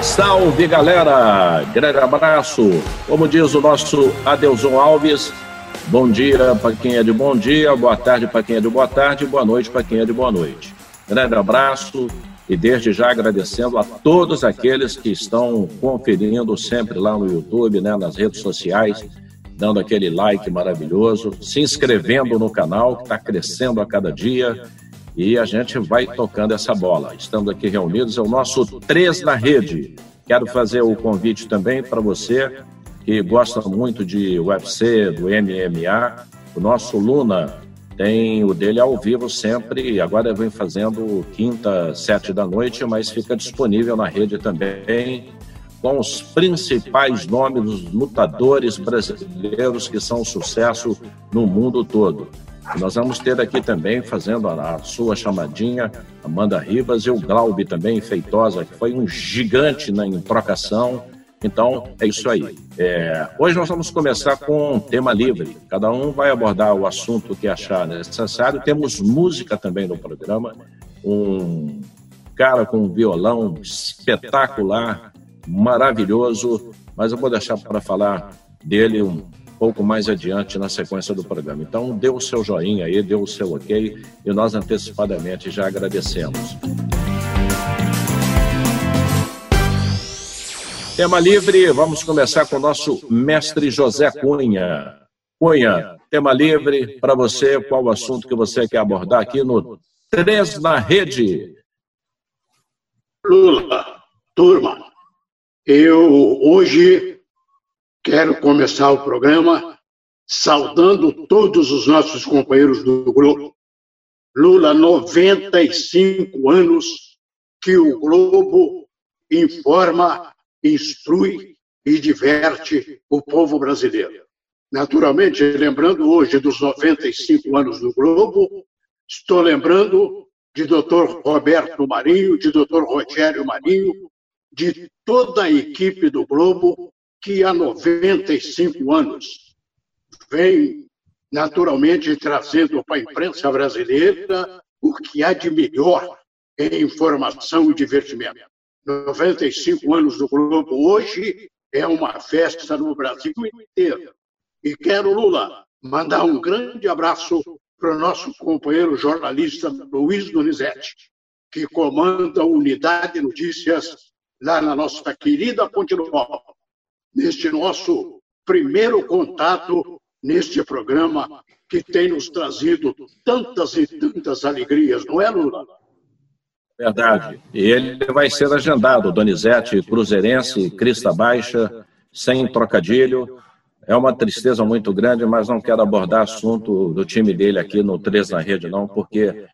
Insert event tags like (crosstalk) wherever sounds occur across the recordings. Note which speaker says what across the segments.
Speaker 1: Salve galera, grande abraço. Como diz o nosso Adelson Alves, bom dia para quem é de bom dia, boa tarde para quem é de boa tarde, boa noite para quem é de boa noite. Grande abraço e desde já agradecendo a todos aqueles que estão conferindo sempre lá no YouTube, né, nas redes sociais, dando aquele like maravilhoso, se inscrevendo no canal que está crescendo a cada dia e a gente vai tocando essa bola. Estamos aqui reunidos, é o nosso Três na Rede. Quero fazer o convite também para você que gosta muito de UFC, do MMA. O nosso Luna tem o dele ao vivo sempre, agora vem fazendo quinta, sete da noite, mas fica disponível na rede também, com os principais nomes dos lutadores brasileiros que são sucesso no mundo todo. Nós vamos ter aqui também, fazendo a, sua chamadinha, Amanda Ribas e o Glaube também, Feitosa, que foi um gigante na, trocação. Então, é isso aí. É, hoje nós vamos começar com um tema livre. Cada um vai abordar o assunto que achar necessário. Temos música também no programa. Um cara com um violão espetacular, maravilhoso. Mas eu vou deixar para falar dele um pouco mais adiante na sequência do programa. Então, dê o seu joinha aí, dê o seu ok e nós antecipadamente já agradecemos. Tema livre, vamos começar com o nosso mestre José Cunha. Cunha, tema livre para você, qual o assunto que você quer abordar aqui no Três na Rede?
Speaker 2: Lula, turma, eu hoje Quero começar o programa saudando todos os nossos companheiros do Globo. Lula, 95 anos que o Globo informa, instrui e diverte o povo brasileiro. Naturalmente, lembrando hoje dos 95 anos do Globo, estou lembrando de Dr. Roberto Marinho, de Dr. Rogério Marinho, de toda a equipe do Globo que há 95 anos vem naturalmente trazendo para a imprensa brasileira o que há de melhor em informação e divertimento. 95 anos do Globo hoje é uma festa no Brasil inteiro. E quero, Lula, mandar um grande abraço para o nosso companheiro jornalista Luiz Donizete, que comanda a Unidade Notícias lá na nossa querida Ponte Nova neste nosso primeiro contato neste programa que tem nos trazido tantas e tantas alegrias, não é, Lula?
Speaker 1: Verdade. E ele vai ser agendado, Donizete, Cruzeirense, Crista Baixa, sem trocadilho. É uma tristeza muito grande, mas não quero abordar assunto do time dele aqui no Três na Rede, não, porque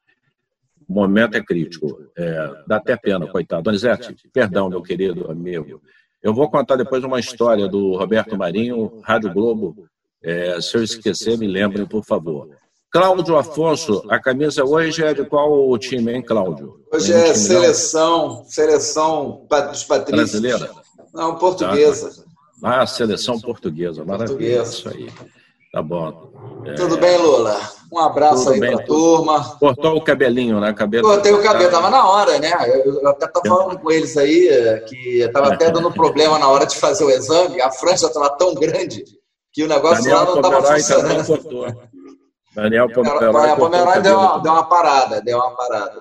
Speaker 1: o momento é crítico. É, dá até pena, coitado. Donizete, perdão, meu querido amigo. Eu vou contar depois uma história do Roberto Marinho, Rádio Globo. É, se eu esquecer, me lembrem, por favor. Cláudio Afonso, a camisa hoje é de qual time, hein, Cláudio?
Speaker 3: Hoje é seleção, seleção dos patrícios.
Speaker 1: Brasileira?
Speaker 3: Não, portuguesa.
Speaker 1: Ah, seleção portuguesa, maravilha. Portuguesa. Isso aí. Tá bom.
Speaker 3: É... Tudo bem, Lula? Um abraço Tudo aí bem, pra tudo. turma.
Speaker 1: Cortou o cabelinho, né? Cabelo...
Speaker 3: Cortei o cabelo, tava na hora, né? Eu, até tava falando com eles aí eh, que tava até dando problema na hora de fazer o exame. A franja estava tão grande que o negócio Daniel lá não estava funcionando. Daniel Pomeroy, Pomeroy deu, uma, deu uma parada, deu uma parada.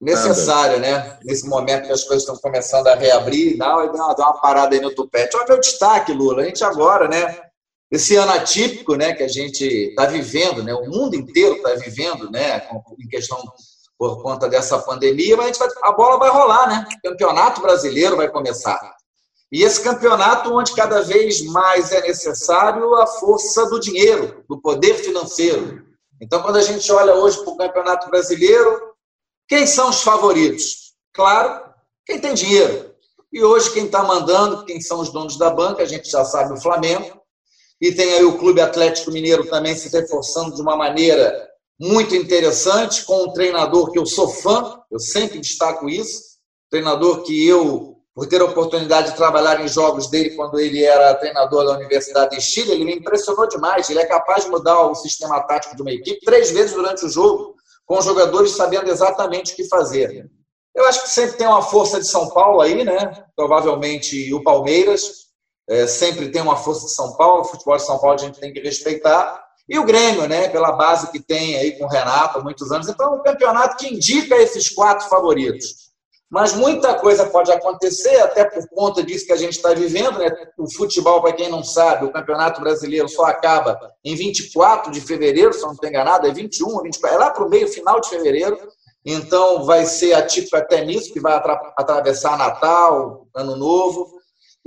Speaker 3: Necessário, né? Nesse momento que as coisas estão começando a reabrir, dá uma, dá uma parada aí no tupete. Olha o destaque, Lula. A gente agora, né? Esse ano atípico né, que a gente está vivendo, né, o mundo inteiro está vivendo né, em questão por conta dessa pandemia, mas a, vai, a bola vai rolar, né? O campeonato brasileiro vai começar. E esse campeonato onde cada vez mais é necessário a força do dinheiro, do poder financeiro. Então, quando a gente olha hoje para o campeonato brasileiro, quem são os favoritos? Claro, quem tem dinheiro. E hoje quem está mandando, quem são os donos da banca, a gente já sabe o Flamengo, e tem aí o Clube Atlético Mineiro também se reforçando de uma maneira muito interessante, com um treinador que eu sou fã, eu sempre destaco isso, treinador que eu, por ter a oportunidade de trabalhar em jogos dele quando ele era treinador da Universidade de Chile, ele me impressionou demais. Ele é capaz de mudar o sistema tático de uma equipe três vezes durante o jogo, com os jogadores sabendo exatamente o que fazer. Eu acho que sempre tem uma força de São Paulo aí, né? Provavelmente o Palmeiras. É, sempre tem uma força de São Paulo. O futebol de São Paulo a gente tem que respeitar. E o Grêmio, né? Pela base que tem aí com o Renato há muitos anos. Então, é um campeonato que indica esses quatro favoritos. Mas muita coisa pode acontecer, até por conta disso que a gente está vivendo. Né? O futebol, para quem não sabe, o Campeonato Brasileiro só acaba em 24 de fevereiro, se não estou enganado, é 21 ou 24, é lá para o meio final de fevereiro. Então, vai ser atípico até nisso, que vai atravessar Natal, Ano Novo.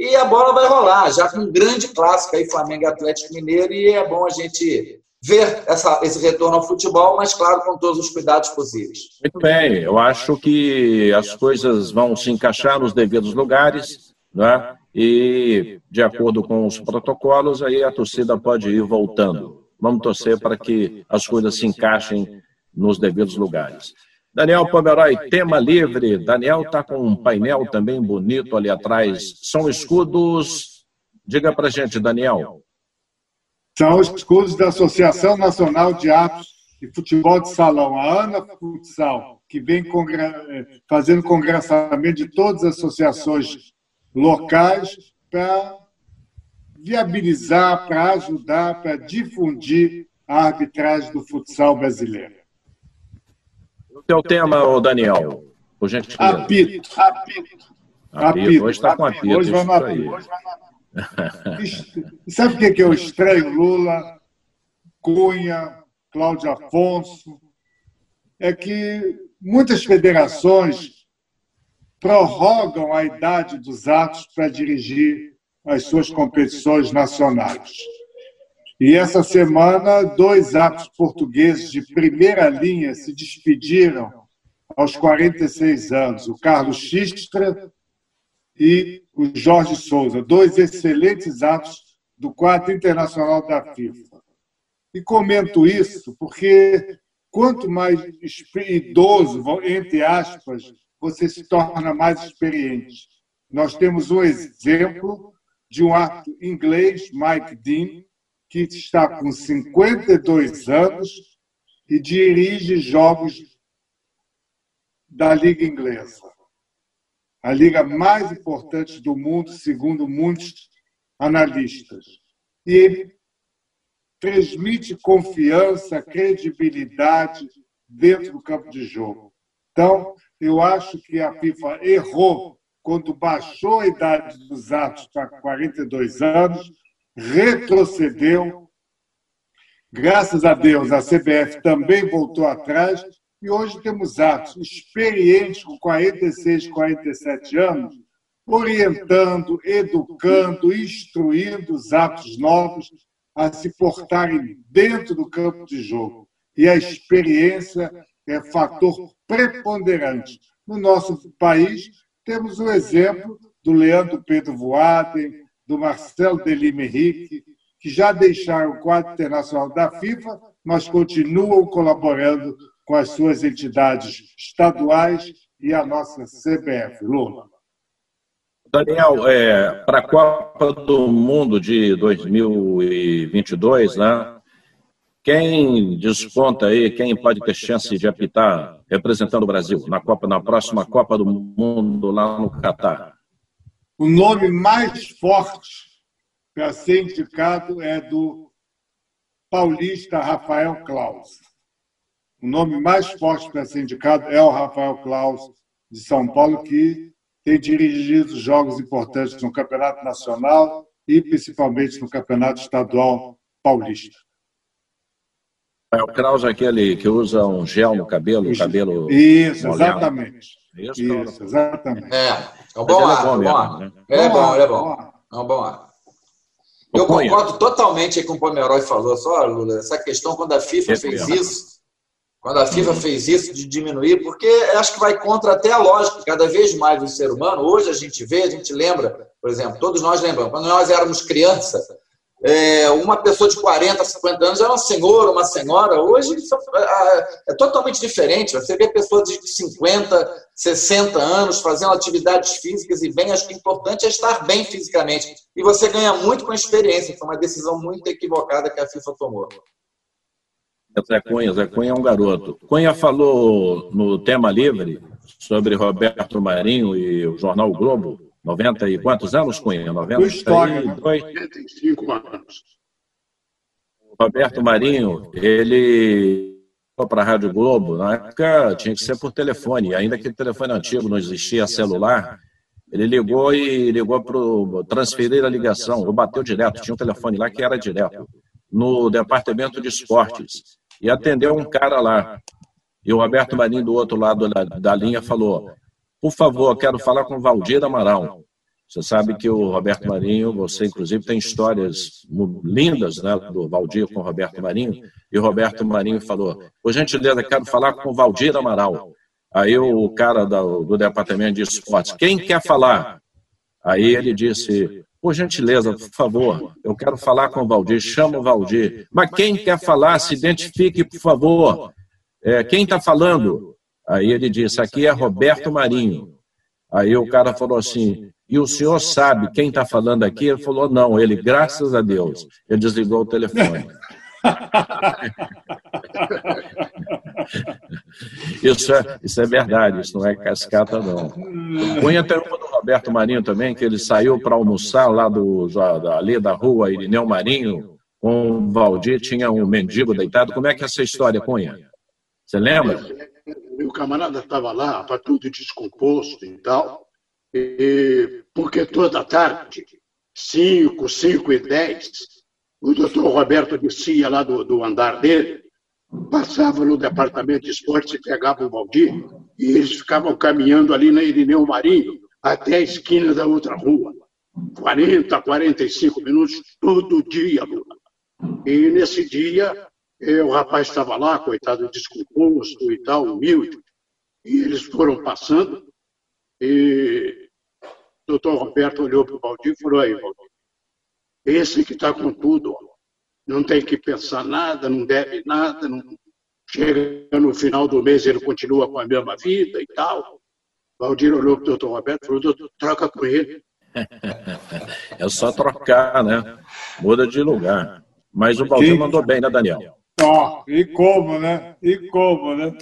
Speaker 3: E a bola vai rolar, já com um grande clássico aí, Flamengo e Atlético Mineiro, e é bom a gente ver essa, esse retorno ao futebol, mas, claro, com todos os cuidados possíveis.
Speaker 1: Muito bem, eu acho que as coisas vão se encaixar nos devidos lugares, né? e, de acordo com os protocolos, aí a torcida pode ir voltando. Vamos torcer para que as coisas se encaixem nos devidos lugares. Daniel Pomeroy, tema livre. Daniel está com um painel também bonito ali atrás. São escudos. Diga para gente, Daniel.
Speaker 4: São os escudos da Associação Nacional de Atos de Futebol de Salão, a ANA Futsal, que vem fazendo congressamento de todas as associações locais para viabilizar, para ajudar, para difundir a arbitragem do futsal brasileiro.
Speaker 1: O o tema, Daniel? Por gentileza.
Speaker 4: Apito. Apito.
Speaker 1: Apito. Hoje está com apito.
Speaker 4: Hoje vai no apito. Sabe o que é o estranho? Lula, Cunha, Cláudio Afonso. É que muitas federações prorrogam a idade dos atos para dirigir as suas competições nacionais. E essa semana, dois atos portugueses de primeira linha se despediram aos 46 anos. O Carlos Xistra e o Jorge Souza, dois excelentes atos do quadro internacional da FIFA. E comento isso porque quanto mais idoso, entre aspas, você se torna mais experiente. Nós temos um exemplo de um ato inglês, Mike Dean, que está com 52 anos e dirige jogos da Liga Inglesa a liga mais importante do mundo, segundo muitos analistas. E transmite confiança, credibilidade dentro do campo de jogo. Então, eu acho que a FIFA errou quando baixou a idade dos atos para 42 anos, retrocedeu. Graças a Deus, a CBF também voltou atrás e hoje temos atos experientes com 46, 47 anos, orientando, educando, instruindo os atos novos a se portarem dentro do campo de jogo. E a experiência é fator preponderante. No nosso país, temos o exemplo do Leandro Pedro Voaden, do Marcelo Delime Henrique, que já deixaram o quadro internacional da FIFA, mas continuam colaborando com as suas entidades estaduais e a nossa CBF. Lula.
Speaker 1: Daniel, é, para a Copa do Mundo de 2022, né? Quem desponta aí, quem pode ter chance de apitar representando o Brasil na Copa, na próxima Copa do Mundo lá no Catar?
Speaker 4: O nome mais forte para ser indicado é do paulista Rafael Claus. O nome mais forte para ser indicado é o Rafael Claus, de São Paulo, que tem dirigido jogos importantes no Campeonato Nacional e principalmente no Campeonato Estadual Paulista.
Speaker 1: É o Kraus aquele que usa um gel no cabelo, o cabelo.
Speaker 4: Isso, molhado. exatamente. Isso, Isso exatamente.
Speaker 3: É, é um bom ar, é bom, mesmo, né? é bom, é bom. É um bom ar. Eu concordo totalmente com o Pomeroy falou, só, Lula, essa questão quando a FIFA fez isso, quando a FIFA fez isso de diminuir, porque acho que vai contra até a lógica, cada vez mais do ser humano. Hoje a gente vê, a gente lembra, por exemplo, todos nós lembramos, quando nós éramos crianças, é, uma pessoa de 40, 50 anos é um senhor, uma senhora. Hoje é, é totalmente diferente. Você vê pessoas de 50, 60 anos fazendo atividades físicas e bem. Acho que o importante é estar bem fisicamente. E você ganha muito com a experiência. Foi uma decisão muito equivocada que a FIFA tomou.
Speaker 1: Zé Cunha, Zé Cunha é um garoto. Cunha falou no tema livre sobre Roberto Marinho e o jornal Globo 90 e quantos anos, Cunha? 92? 95 anos. O Roberto Marinho, ele para a Rádio Globo, na época tinha que ser por telefone, ainda que o telefone antigo não existia celular, ele ligou e ligou para transferir a ligação, ou bateu direto, tinha um telefone lá que era direto, no departamento de esportes, e atendeu um cara lá. E o Roberto Marinho, do outro lado da, da linha, falou: por favor, quero falar com Valdir Amaral. Você sabe que o Roberto Marinho, você inclusive tem histórias lindas né, do Valdir com o Roberto Marinho, e o Roberto Marinho falou, por gentileza, quero falar com o Valdir Amaral. Aí o cara do, do departamento de esportes, quem quer falar? Aí ele disse, por gentileza, por favor, eu quero falar com o Valdir, chama o Valdir. Mas quem quer falar, se identifique, por favor. É, quem está falando? Aí ele disse: aqui é Roberto Marinho. Aí o cara falou assim: e o senhor sabe quem está falando aqui? Ele falou: não, ele, graças a Deus. Ele desligou o telefone. (laughs) isso, é, isso é verdade, isso não é cascata, não. Cunha tem uma do Roberto Marinho também, que ele saiu para almoçar lá do, ali da rua Irineu Marinho, com o Valdir, tinha um mendigo deitado. Como é que é essa história, Cunha? Você lembra?
Speaker 2: Meu camarada estava lá, para tudo descomposto e tal, e, porque toda tarde, 5, 5 e 10, o doutor Roberto descia lá do, do andar dele, passava no departamento de esportes e pegava o Valdir, e eles ficavam caminhando ali na Irineu Marinho, até a esquina da outra rua. 40, 45 minutos, todo dia, Lula. E nesse dia, e o rapaz estava lá, coitado, descomposto e tal, humilde. E eles foram passando e o doutor Roberto olhou para o Valdir e falou, aí, Valdir, esse que está com tudo, não tem que pensar nada, não deve nada, não... chega no final do mês ele continua com a mesma vida e tal. Valdir olhou para o doutor Roberto e falou, doutor, troca com ele. (laughs)
Speaker 1: É só trocar, né? Muda de lugar. Mas o Valdir mandou bem, né, Daniel?
Speaker 4: Ó, e como, né? E como, né?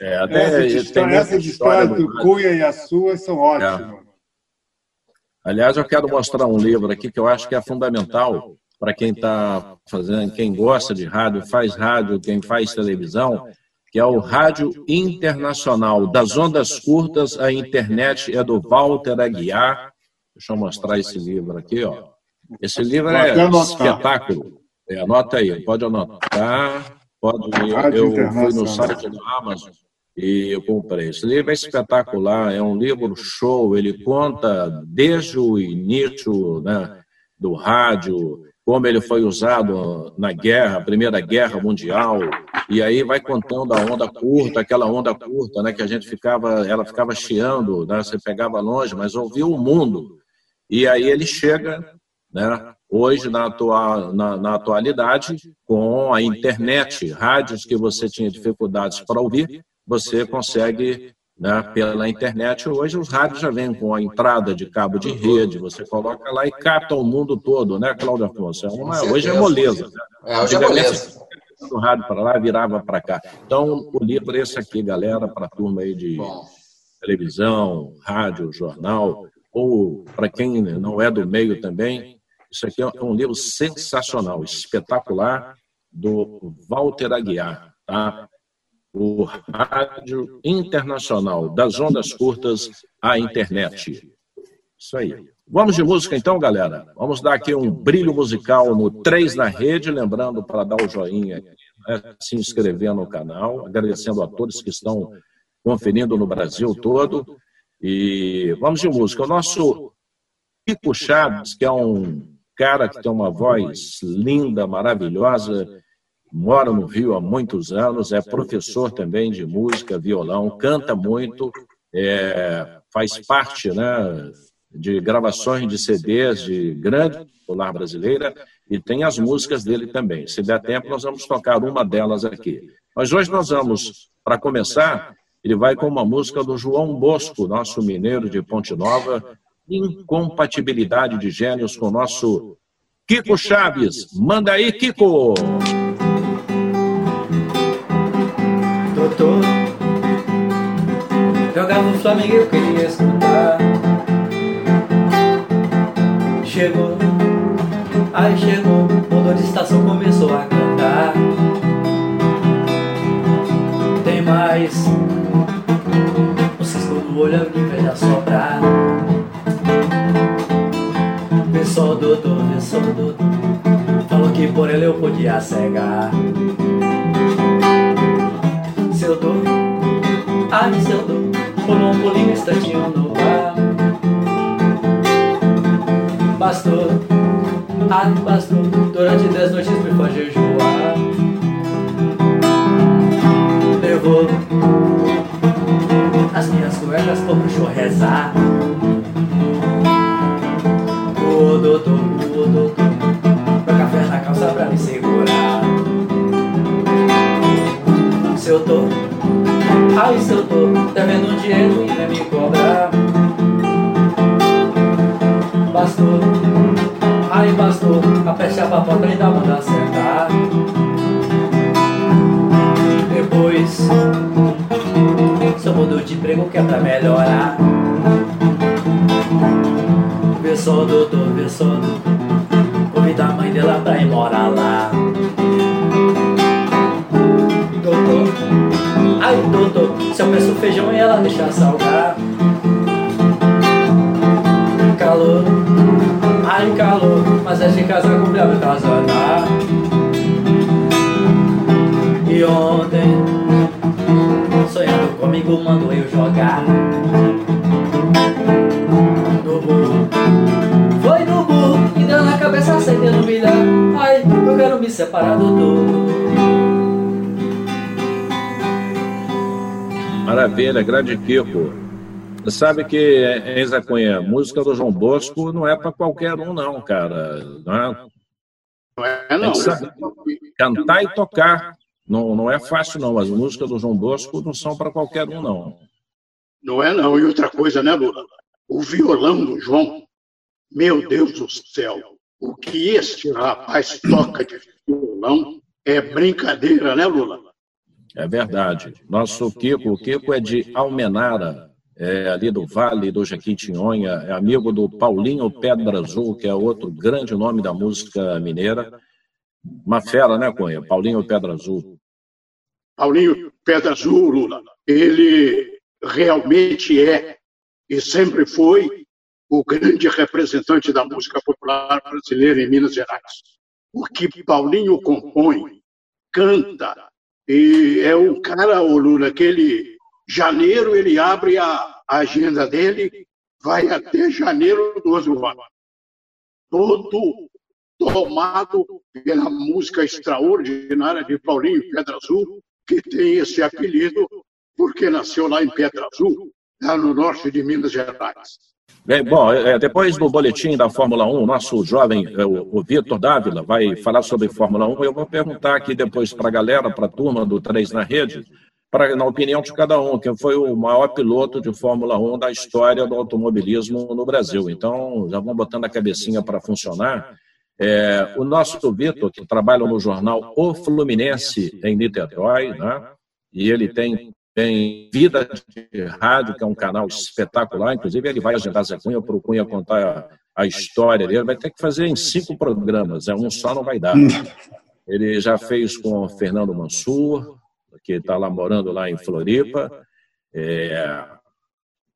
Speaker 4: É, até essa história, essa história do Cunha e a sua são ótimas. É.
Speaker 1: Aliás, eu quero mostrar um livro aqui que eu acho que é fundamental para quem está fazendo, quem gosta de rádio, faz rádio, quem faz televisão, que é o Rádio Internacional, das ondas curtas à internet, é do Walter Aguiar. Deixa eu mostrar esse livro aqui, ó. Esse livro é espetáculo. É, anota aí, pode anotar. Pode, eu, eu fui no site da Amazon e eu comprei. Esse livro é espetacular, é um livro show, ele conta desde o início né, do rádio, como ele foi usado na guerra, Primeira Guerra Mundial, e aí vai contando a onda curta, aquela onda curta, né, que a gente ficava, ela ficava chiando, né, você pegava longe, mas ouvia o mundo. E aí ele chega né? Hoje, na, atual, na, na, atualidade, com a internet, rádios que você tinha dificuldades para ouvir, você consegue, né, pela internet, hoje os rádios já vêm com a entrada de cabo de rede, você coloca lá e capta o mundo todo, né, Cláudio Afonso? É uma, hoje é moleza. Né?
Speaker 3: É, hoje é moleza.
Speaker 1: Do rádio para lá, virava para cá. Então, o livro é esse aqui, galera, para a turma aí de Bom. televisão, rádio, jornal, ou para quem não é do meio também, isso aqui é um livro sensacional, espetacular, do Walter Aguiar, tá? O Rádio Internacional, das ondas curtas à internet. Isso aí. Vamos de música então, galera? Vamos dar aqui um brilho musical no 3 na rede, lembrando para dar o joinha, né? se inscrever no canal, agradecendo a todos que estão conferindo no Brasil todo. E vamos de música. O nosso Pico Chaves, que é um cara que tem uma voz linda, maravilhosa, mora no Rio há muitos anos, é professor também de música, violão, canta muito, é, faz parte né, de gravações de CDs de grande popular brasileira e tem as músicas dele também. Se der tempo, nós vamos tocar uma delas aqui. Mas hoje nós vamos, para começar, ele vai com uma música do João Bosco, nosso mineiro de Ponte Nova, Incompatibilidade de Gênios com o nosso Kiko Chaves. Manda aí, Kiko!
Speaker 5: Doutor, jogava no Flamengo eu queria escutar. Chegou, aí chegou, mudou de estação, começou a cantar. Tem mais o cisco no olho, a inveja sobrar. Vê só, doutor. Falou que por ele eu podia cegar. Seu dor, ai seu dor, pulou um pulinho um instantinho no ar. Bastou, ai bastou, durante dez noites me faz jejuar. Levou as minhas cuecas pro bruxo rezar. O doutor, o doutor, meu café na calça pra me segurar. Se eu tô, ai se eu tô, devendo dinheiro e nem me cobrar. Bastou, ai bastou, a papota e dá manda sentar. Depois, eu mudo de emprego que é pra melhorar. Só, doutor, doutor. Convida a mãe dela pra ir morar lá. Doutor, ai doutor, se eu peço feijão e ela deixa salgar. Calor, ai calor, mas é de casa com meu casanar. E ontem, sonhando comigo, mandou eu jogar. E deu na cabeça acendendo milhar. Ai, eu quero me separar, doutor.
Speaker 1: Maravilha, grande Kiko. Você sabe que, hein, Zé Cunha, música do João Bosco não é para qualquer um, não, cara. Não é?
Speaker 2: Não é, não.
Speaker 1: Cantar e tocar. Não, não é fácil, não. As músicas do João Bosco não são para qualquer um, não.
Speaker 2: Não é, não. E outra coisa, né, Lula? O violão do João, meu Deus do céu, o que este rapaz toca de violão é brincadeira, né, Lula?
Speaker 1: É verdade. Nosso Kiko, o Kiko é de Almenara, é ali do Vale do Jequitinhonha, é amigo do Paulinho Pedra Azul, que é outro grande nome da música mineira. Uma fera, né, Cunha? Paulinho Pedra Azul.
Speaker 2: Paulinho Pedra Azul, Lula, ele realmente é e sempre foi o grande representante da música popular brasileira em Minas Gerais. O que Paulinho compõe, canta, e é um cara, o Lula, que ele, janeiro, ele abre a, agenda dele, vai até janeiro do outro ano. Todo tomado pela música extraordinária de Paulinho Pedra Azul, que tem esse apelido porque nasceu lá em Pedra Azul, lá no norte de Minas Gerais.
Speaker 1: Bem, bom, é, depois do boletim da Fórmula 1, nosso jovem, é, o, Vitor Dávila, vai falar sobre Fórmula 1. Eu vou perguntar aqui depois para a galera, para a turma do 3 na Rede, para, na opinião de cada um, quem foi o maior piloto de Fórmula 1 da história do automobilismo no Brasil. Então, já vão botando a cabecinha para funcionar. É, o nosso Vitor, que trabalha no jornal O Fluminense, em Niterói, né? e ele tem tem Vida de Rádio, que é um canal espetacular, inclusive ele vai agendar Zé Cunha para o Cunha contar a, a, história dele, vai ter que fazer em cinco programas, é um só não vai dar. Ele já fez com Fernando Mansur, que está lá morando lá em Floripa, é,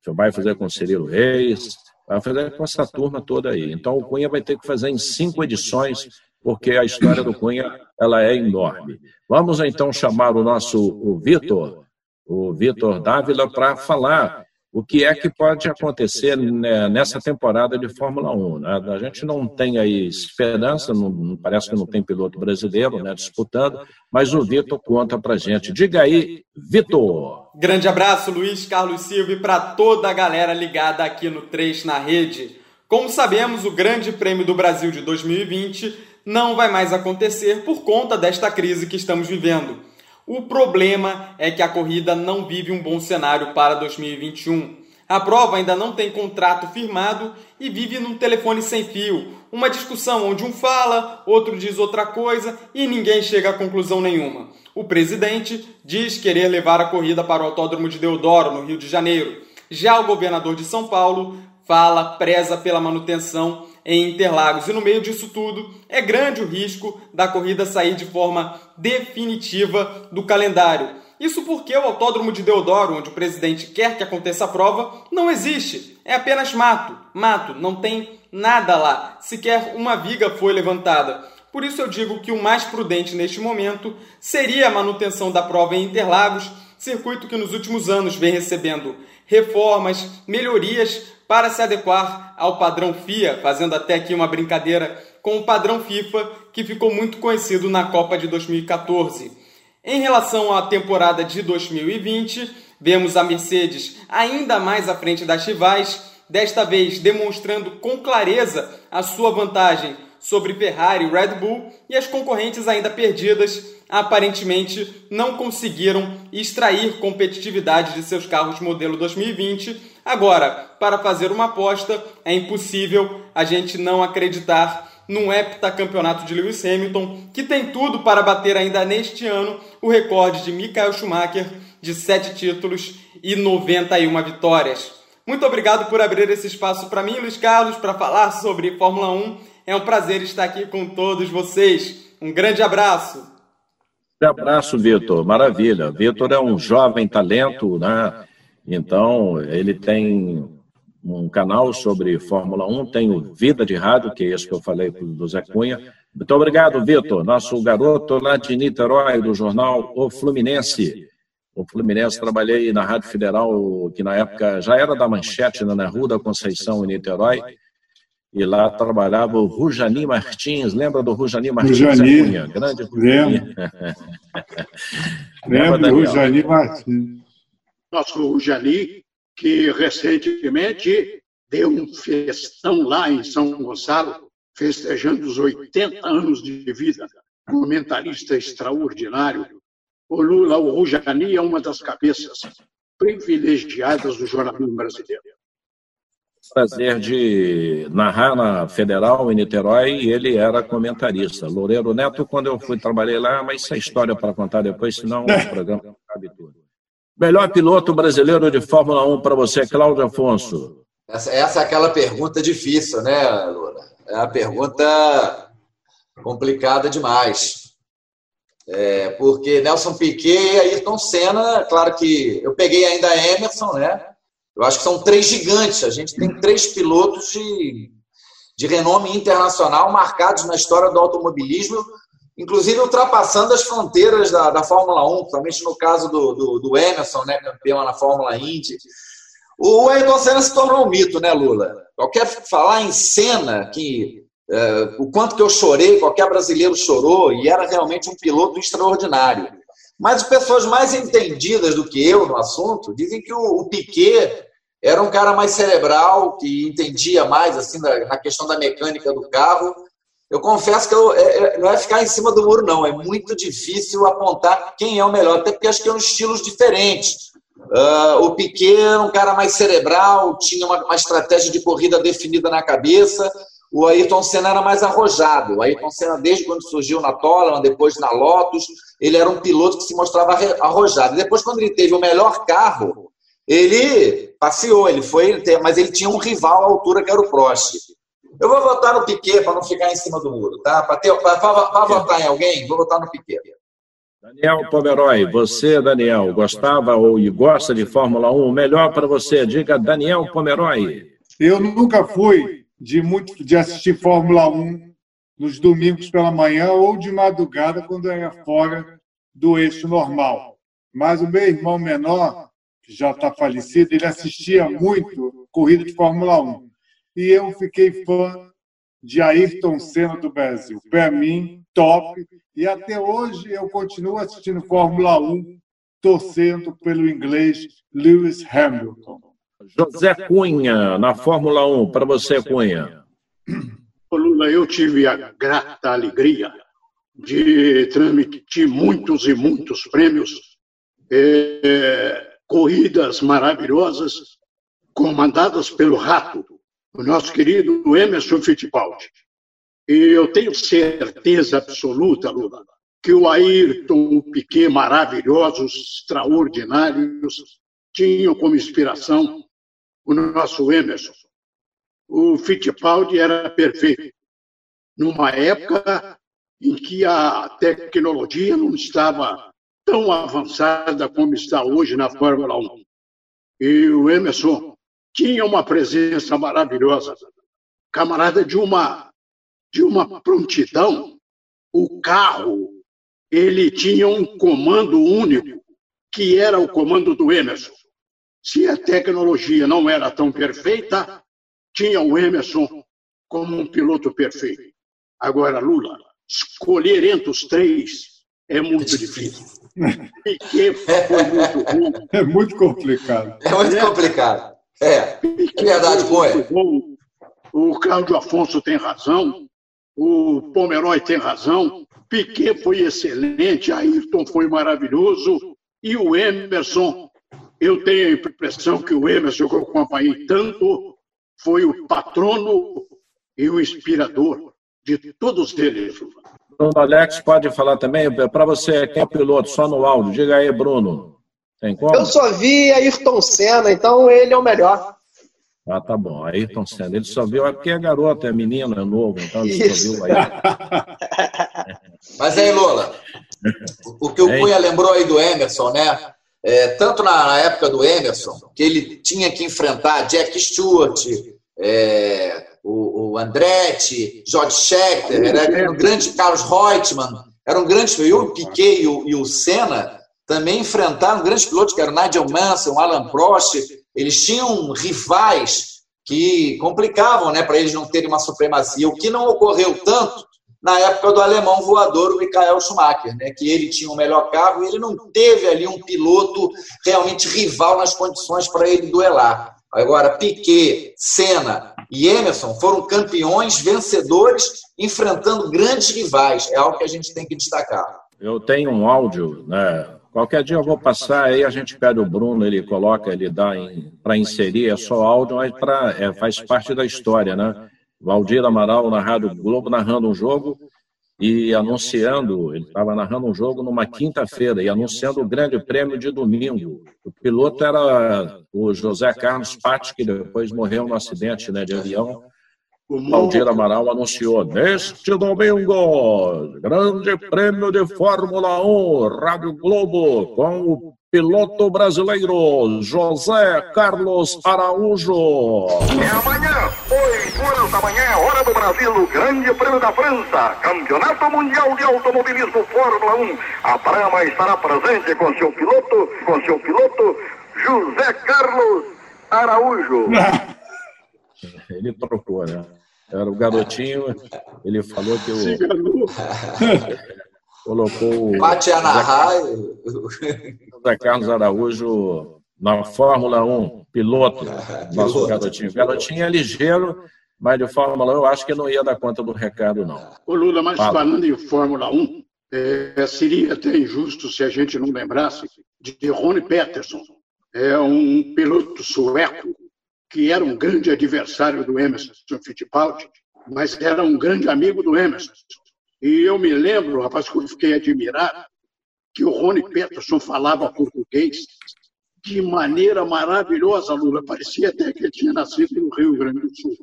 Speaker 1: vai fazer com Cirilo Reis, vai fazer com essa turma toda aí. Então o Cunha vai ter que fazer em cinco edições, porque a história do Cunha ela é enorme. Vamos então chamar o nosso o Vitor, o Vitor Dávila, para falar o que é que pode acontecer né, nessa temporada de Fórmula 1. Né? A gente não tem aí esperança, não, parece que não tem piloto brasileiro né, disputando, mas o Vitor conta para gente. Diga aí, Vitor.
Speaker 6: Grande abraço, Luiz Carlos Silva, e para toda a galera ligada aqui no 3 na rede. Como sabemos, o Grande Prêmio do Brasil de 2020 não vai mais acontecer por conta desta crise que estamos vivendo. O problema é que a corrida não vive um bom cenário para 2021. A prova ainda não tem contrato firmado e vive num telefone sem fio, uma discussão onde um fala, outro diz outra coisa e ninguém chega a conclusão nenhuma. O presidente diz querer levar a corrida para o Autódromo de Deodoro, no Rio de Janeiro. Já o governador de São Paulo fala, preza pela manutenção em Interlagos. E no meio disso tudo, é grande o risco da corrida sair de forma definitiva do calendário. Isso porque o Autódromo de Deodoro, onde o presidente quer que aconteça a prova, não existe. É apenas mato. Mato, não tem nada lá. Sequer uma viga foi levantada. Por isso eu digo que o mais prudente neste momento seria a manutenção da prova em Interlagos, circuito que nos últimos anos vem recebendo reformas, melhorias para se adequar ao padrão FIA, fazendo até aqui uma brincadeira com o padrão FIFA, que ficou muito conhecido na Copa de 2014. Em relação à temporada de 2020, vemos a Mercedes ainda mais à frente das rivais, desta vez demonstrando com clareza a sua vantagem sobre Ferrari e Red Bull, e as concorrentes ainda perdidas aparentemente não conseguiram extrair competitividade de seus carros modelo 2020. Agora, para fazer uma aposta, é impossível a gente não acreditar num heptacampeonato de Lewis Hamilton, que tem tudo para bater ainda neste ano o recorde de Michael Schumacher de 7 títulos e 91 vitórias. Muito obrigado por abrir esse espaço para mim, Luiz Carlos, para falar sobre Fórmula 1. É um prazer estar aqui com todos vocês. Um grande abraço.
Speaker 1: Um abraço, Vitor. Maravilha. Vitor é um jovem talento, né? Então, ele tem um canal sobre Fórmula 1, tem o Vida de Rádio, que é esse que eu falei do Zé Cunha. Muito obrigado, Vitor. Nosso garoto lá de Niterói, do jornal O Fluminense. O Fluminense, trabalhei na Rádio Federal, que na época já era da Manchete, na Rua da Conceição, em Niterói e lá trabalhava o Rujani Martins. Lembra do Rujani Martins?
Speaker 4: Rujani. Cunha, grande Rujani. Lembro (laughs) do Rujani Martins.
Speaker 2: Nosso Rujani, que recentemente deu um festão lá em São Gonçalo, festejando os 80 anos de vida. Comentarista extraordinário. O Lula, o Rujani, é uma das cabeças privilegiadas do jornalismo brasileiro
Speaker 1: prazer de narrar na Federal, em Niterói, e ele era comentarista. Loureiro Neto, quando eu fui, trabalhei lá, mas isso é história para contar depois, senão o programa. Melhor piloto brasileiro de Fórmula 1 para você, Cláudio Afonso.
Speaker 3: Essa, essa, é aquela pergunta difícil, né, Lula? É uma pergunta complicada demais. É, porque Nelson Piquet e Ayrton Senna, claro que eu peguei ainda Emerson, né? Eu acho que são três gigantes. A gente tem três pilotos de, de renome internacional marcados na história do automobilismo, inclusive ultrapassando as fronteiras da, da Fórmula 1, principalmente no caso do, do, do Emerson, né, campeão na Fórmula Indy. O Ayrton Senna se tornou um mito, né, Lula? Qualquer falar em cena que é, o quanto que eu chorei, qualquer brasileiro chorou, e era realmente um piloto extraordinário. Mas pessoas mais entendidas do que eu no assunto dizem que o, o Piquet era um cara mais cerebral, que entendia mais assim na, questão da mecânica do carro. Eu confesso que eu, é, é, não é ficar em cima do muro, não. É muito difícil apontar quem é o melhor, até porque acho que são estilos diferentes. Uh, o Piquet era um cara mais cerebral, tinha uma, uma, estratégia de corrida definida na cabeça. O Ayrton Senna era mais arrojado. O Ayrton Senna, desde quando surgiu na Toleman, depois na Lotus, ele era um piloto que se mostrava arrojado. Depois, quando ele teve o melhor carro, ele passeou, ele foi, mas ele tinha um rival à altura que era o Prost. Eu vou votar no Piquet para não ficar em cima do muro, tá? Para votar em alguém, vou votar no Piquet.
Speaker 1: Daniel Pomeroy, você, Daniel, gostava ou gosta de Fórmula 1? O melhor para você, diga Daniel Pomeroy.
Speaker 4: Eu nunca fui de muito de assistir Fórmula 1 nos domingos pela manhã ou de madrugada quando era fora do eixo normal. Mas o meu irmão menor que já está falecido, ele assistia muito corrida de Fórmula 1. E eu fiquei fã de Ayrton Senna do Brasil. Para mim, top. E até hoje eu continuo assistindo Fórmula 1, torcendo pelo inglês Lewis Hamilton.
Speaker 1: José Cunha, na Fórmula 1, para você, Cunha.
Speaker 2: Lula, eu tive a grata alegria de transmitir muitos e muitos prêmios, é, corridas maravilhosas, comandadas pelo Rato, o nosso querido Emerson Fittipaldi. E eu tenho certeza absoluta, Lula, que o Ayrton, o Piquet, maravilhosos, extraordinários, tinham como inspiração o nosso Emerson. O Fittipaldi era perfeito. Numa época em que a tecnologia não estava tão avançada como está hoje na Fórmula 1. E o Emerson tinha uma presença maravilhosa, camarada de uma de uma prontidão. O carro, ele tinha um comando único, que era o comando do Emerson. Se a tecnologia não era tão perfeita, tinha o Emerson como um piloto perfeito. Agora, Lula, escolher entre os três é muito difícil.
Speaker 4: Piquet foi muito (laughs) bom. É muito complicado.
Speaker 3: É muito complicado. É, é verdade, Boia.
Speaker 2: O Cláudio Afonso tem razão, o Pomeroy tem razão, Piquet foi excelente, Ayrton foi maravilhoso e o Emerson, eu tenho a impressão que o Emerson, que eu acompanhei tanto, foi o patrono e o inspirador de todos eles.
Speaker 1: Bruno Alex pode falar também, para você, quem é piloto, só no áudio, diga aí, Bruno.
Speaker 7: Tem como? Eu só vi Ayrton Senna, então ele é o melhor.
Speaker 1: Ah, tá bom. Ayrton Senna. Ele só viu, é porque é garoto, é menino, é novo, então ele Isso. só viu aí. (laughs)
Speaker 3: Mas aí, Lola, o que o Cunha lembrou aí do Emerson, né? É, tanto na época do Emerson, que ele tinha que enfrentar Jack Stewart, é, o, o Andretti, George Scheckter, era o grande Carlos Reutemann, eram grandes, e o Piquet e o, e o Senna também enfrentaram grandes pilotos, que eram Nigel Mansell, Alan Prost, eles tinham rivais que complicavam né, para eles não terem uma supremacia, o que não ocorreu tanto na época do alemão voador, o Michael Schumacher, né, que ele tinha o melhor carro e ele não teve ali um piloto realmente rival nas condições para ele duelar. Agora, Piquet, Senna e Emerson foram campeões vencedores enfrentando grandes rivais. É algo que a gente tem que destacar.
Speaker 1: Eu tenho um áudio né, Qualquer dia eu vou passar aí, a gente pede o Bruno, ele coloca, ele dá para inserir, é só áudio, mas pra, é, faz parte da história, né? Valdir Amaral na Rádio Globo narrando um jogo e anunciando, ele estava narrando um jogo numa quinta-feira e anunciando o grande prêmio de domingo. O piloto era o José Carlos Patti, que depois morreu no acidente né, de avião. O Valdir Amaral anunciou neste domingo, Grande Prêmio de Fórmula 1, Rádio Globo, com o piloto brasileiro José Carlos Araújo.
Speaker 8: É amanhã, 8 horas da manhã, hora do Brasil, Grande Prêmio da França, Campeonato Mundial de Automobilismo Fórmula 1. A Brahma estará presente com seu piloto, com seu piloto José Carlos Araújo. (laughs)
Speaker 1: Ele trocou, né? Era o garotinho, ele falou que o. colocou o.
Speaker 3: Bate
Speaker 1: José Carlos Araújo na Fórmula 1, piloto, nosso garotinho. O garotinho é ligeiro, mas de Fórmula 1 eu acho que não ia dar conta do recado, não.
Speaker 2: Ô Lula, mas Fala. falando em Fórmula 1, é, seria até injusto se a gente não lembrasse de Rony Peterson. É um piloto sueco que era um grande adversário do Emerson Fittipaldi, mas era um grande amigo do Emerson. E eu me lembro, rapaz, eu fiquei admirado, que o Rony Peterson falava português de maneira maravilhosa, Lula. Parecia até que ele tinha nascido no Rio Grande do Sul.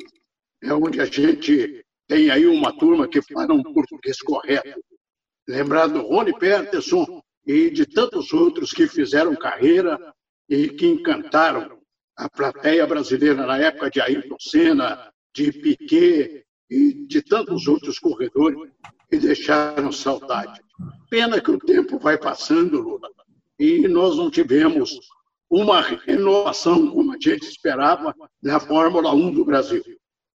Speaker 2: É onde a gente tem aí uma turma que fala um português correto. Lembrar do Rony Peterson e de tantos outros que fizeram carreira e que encantaram a plateia brasileira na época de Ayrton Senna, de Piquet e de tantos outros corredores que deixaram saudade. Pena que o tempo vai passando, Lula, e nós não tivemos uma renovação, como a gente esperava, na Fórmula 1 do Brasil.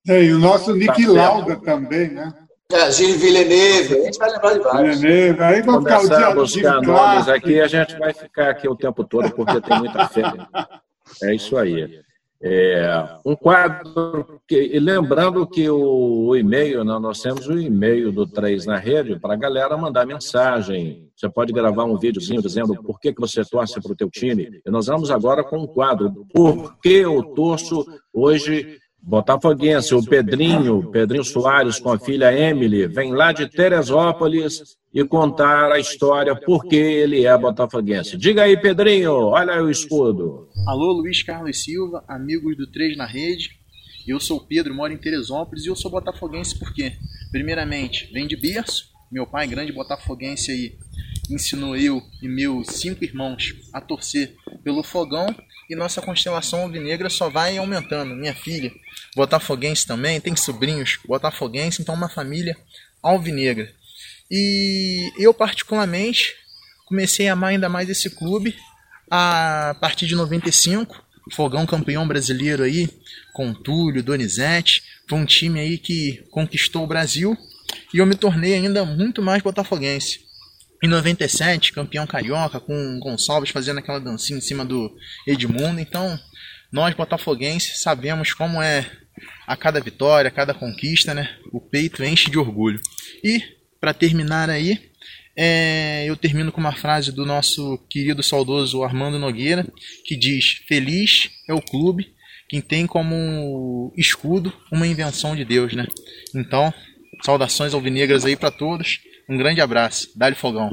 Speaker 4: É, e o nosso Nick tá Lauda também, né?
Speaker 3: É, Gilles Villeneuve, a gente vai lembrar de vários. Villeneuve,
Speaker 1: aí vamos ficar o dia a buscar nomes aqui, a gente vai ficar aqui o tempo todo, porque tem muita fé. (laughs) É isso aí. É, um quadro, que, lembrando que o, o e-mail, né, nós temos o e-mail do 3 na rede para a galera mandar mensagem. Você pode gravar um videozinho dizendo por que, que você torce para o teu time. E nós vamos agora com um quadro, por que eu torço hoje Botafoguense, o Pedrinho, Pedrinho Soares com a filha Emily, vem lá de Teresópolis e contar a história por que ele é botafoguense. Diga aí, Pedrinho, olha aí o escudo.
Speaker 9: Alô, Luiz Carlos Silva, amigos do Três na Rede. Eu sou o Pedro, moro em Teresópolis e eu sou botafoguense porque, primeiramente, vem de berço. Meu pai, grande botafoguense aí, ensinou eu e meus cinco irmãos a torcer pelo fogão e nossa constelação alvinegra só vai aumentando. Minha filha, botafoguense também, tem sobrinhos botafoguense, então uma família alvinegra. E eu particularmente comecei a amar ainda mais esse clube a partir de 95, Fogão campeão brasileiro aí, com Túlio, Donizete, foi um time aí que conquistou o Brasil e eu me tornei ainda muito mais botafoguense. Em 97, campeão carioca, com Gonçalves fazendo aquela dancinha em cima do Edmundo. Então, nós botafoguenses sabemos como é a cada vitória, a cada conquista, né? O peito enche de orgulho. E, para terminar aí, é, eu termino com uma frase do nosso querido saudoso Armando Nogueira, que diz: Feliz é o clube que tem como escudo uma invenção de Deus, né? Então, saudações alvinegras aí para todos. Um grande abraço. Dá-lhe fogão.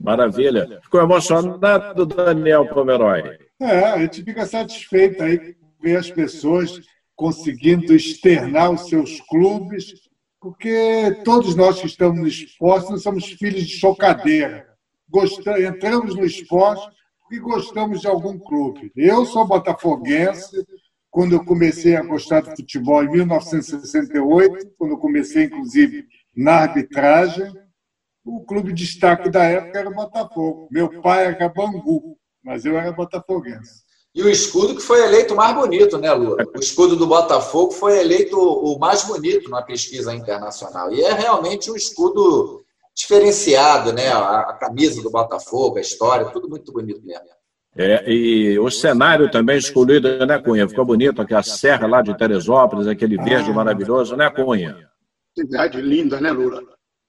Speaker 1: Maravilha. Ficou emocionado, Daniel Pomeroy.
Speaker 4: É, a gente fica satisfeito aí ver as pessoas conseguindo externar os seus clubes, porque todos nós que estamos no esporte nós somos filhos de chocadeira. Entramos no esporte porque gostamos de algum clube. Eu sou botafoguense, quando eu comecei a gostar de futebol em 1968, quando eu comecei, inclusive, na arbitragem, o clube de destaque da época era o Botafogo. Meu pai era Bangu, mas eu era botafoguense.
Speaker 3: E o escudo que foi eleito mais bonito, né, Lula? O escudo do Botafogo foi eleito o mais bonito na pesquisa internacional. E é realmente um escudo diferenciado, né? A, camisa do Botafogo, a história, tudo muito bonito mesmo.
Speaker 1: É, e o cenário também escolhido, né, Cunha? Ficou bonito aqui, a serra lá de Teresópolis, aquele verde maravilhoso, né, Cunha?
Speaker 2: Cidade linda, né, Lula?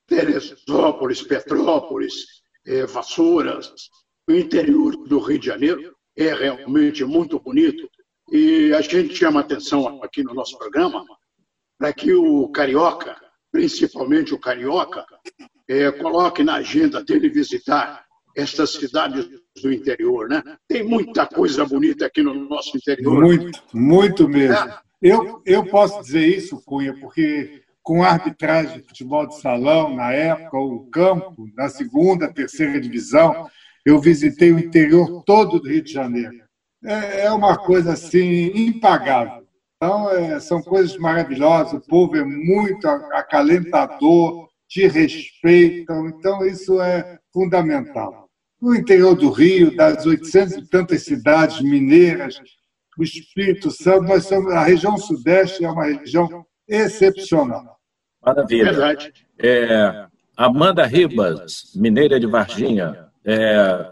Speaker 2: Teresópolis, Petrópolis, é, Vassouras, o interior do Rio de Janeiro é realmente muito bonito. E a gente chama atenção aqui no nosso programa para que o carioca, principalmente o carioca, é, coloque na agenda dele visitar estas cidades do interior, né? Tem muita coisa bonita aqui no nosso interior.
Speaker 4: Muito, muito mesmo. É. Eu, eu posso dizer isso, Cunha, porque com arbitragem de futebol de salão, na época, o campo, na segunda, terceira divisão. Eu visitei o interior todo do Rio de Janeiro. É, é uma coisa assim impagável. Então, é, são coisas maravilhosas. O povo é muito acalentador, te respeitam. Então, isso é fundamental. No interior do Rio, das 800 e tantas cidades mineiras, o Espírito Santo, nós somos, a região Sudeste é uma região excepcional.
Speaker 1: Maravilha. Verdade. É, Amanda Ribas, mineira de Varginha, é,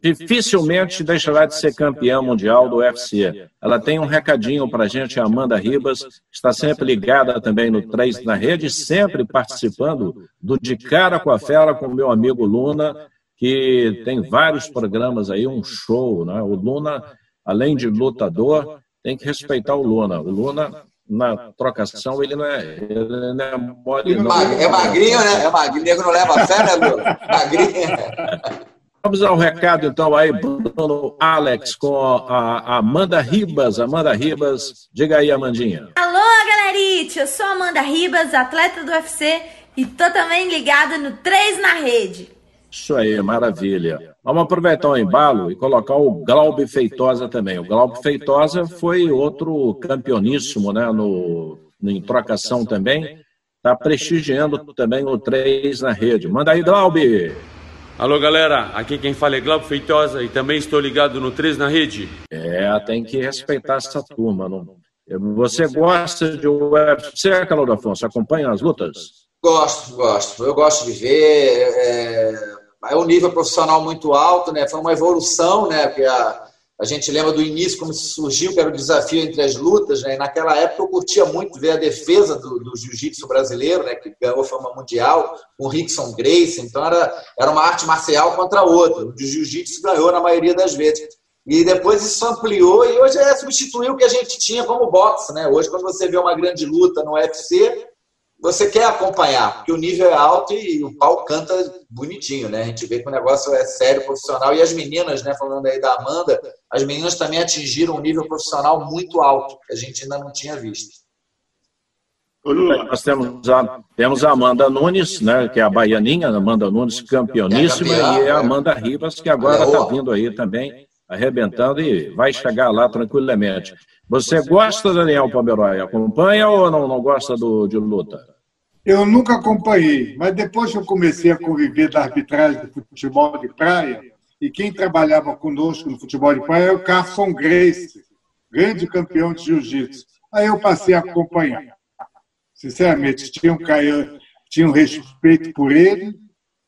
Speaker 1: dificilmente deixará de ser campeã mundial do UFC. Ela tem um recadinho para a gente, a Amanda Ribas, está sempre ligada também no Três na Rede, sempre participando do De Cara com a Fera com o meu amigo Luna, que tem vários programas aí, um show. Né? O Luna, além de lutador, tem que respeitar o Luna. O Luna na trocação, ele não é, ele não é mole,
Speaker 3: não. É magrinho, né? É magrinho, nego não leva fé, né, Bruno? Magrinho.
Speaker 1: Vamos ao recado, então, aí, Bruno Alex, com a Amanda Ribas. Amanda Ribas, diga aí, Amandinha.
Speaker 10: Alô, galerite! Eu sou Amanda Ribas, atleta do UFC, e tô também ligada no 3 na Rede.
Speaker 1: Isso aí, maravilha. Vamos aproveitar o embalo e colocar o Glaube Feitosa também. O Glaube Feitosa foi outro campeoníssimo né, no, em trocação também. Está prestigiando também o 3 na rede. Manda aí, Glaube!
Speaker 11: Alô, galera, aqui quem fala é Glauco Feitosa e também estou ligado no 3 na rede.
Speaker 1: É, tem que respeitar essa turma. Não? Você gosta de UFC, Calor Afonso? Acompanha as lutas?
Speaker 3: Gosto, gosto. Eu gosto de ver. É, é um nível profissional muito alto, né? Foi uma evolução, né? Porque a, a gente lembra do início, como surgiu, que era o desafio entre as lutas, né? E naquela época eu curtia muito ver a defesa do, do jiu-jitsu brasileiro, né? Que ganhou fama mundial, com o Rickson Grace. Então era, era uma arte marcial contra outra. O jiu-jitsu ganhou na maioria das vezes. E depois isso ampliou e hoje é substituir o que a gente tinha como boxe, né? Hoje, quando você vê uma grande luta no UFC, você quer acompanhar, porque o nível é alto e o pau canta bonitinho, né? A gente vê que o negócio é sério, profissional. E as meninas, né, falando aí da Amanda, as meninas também atingiram um nível profissional muito alto, que a gente ainda não tinha visto.
Speaker 1: Nós temos a, temos a Amanda Nunes, né, que é a baianinha, Amanda Nunes, campeoníssima, é campeã, e a Amanda é. Ribas, que agora está vindo aí também, arrebentando e vai chegar lá tranquilamente. Você gosta, Daniel Pomeroy? Acompanha ou não, não gosta do, de luta?
Speaker 4: Eu nunca acompanhei, mas depois que eu comecei a conviver da arbitragem do futebol de praia, e quem trabalhava conosco no futebol de praia é o Carson Grace, grande campeão de jiu-jitsu. Aí eu passei a acompanhar. Sinceramente, tinha um, tinha um respeito por ele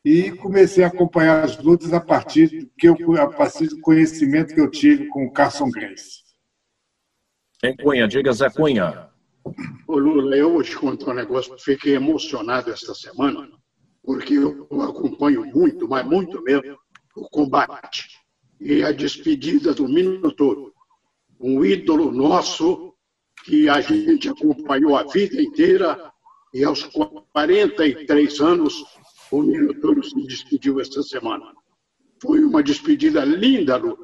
Speaker 4: e comecei a acompanhar as lutas a partir do, que eu, a partir do conhecimento que eu tive com o Carson Grace.
Speaker 1: Em Cunha, diga Zé Cunha.
Speaker 2: Ô Lula, eu vou te contar um negócio, fiquei emocionado esta semana, porque eu acompanho muito, mas muito mesmo, o combate e a despedida do Minotouro. Um ídolo nosso que a gente acompanhou a vida inteira e aos 43 anos o Minotouro se despediu esta semana. Foi uma despedida linda, Lula,